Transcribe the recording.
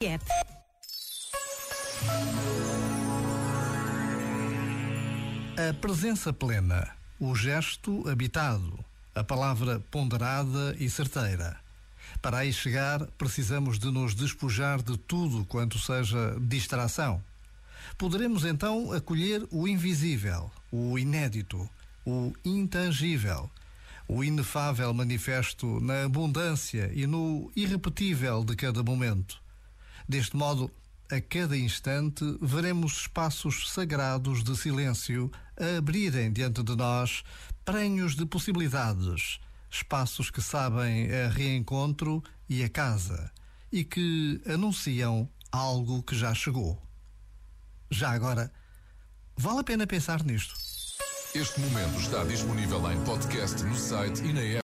App. A presença plena, o gesto habitado, a palavra ponderada e certeira. Para aí chegar, precisamos de nos despojar de tudo quanto seja distração. Poderemos então acolher o invisível, o inédito, o intangível, o inefável manifesto na abundância e no irrepetível de cada momento. Deste modo, a cada instante veremos espaços sagrados de silêncio a abrirem diante de nós prenhos de possibilidades, espaços que sabem a reencontro e a casa e que anunciam algo que já chegou. Já agora, vale a pena pensar nisto. Este momento está disponível em podcast no site e na app.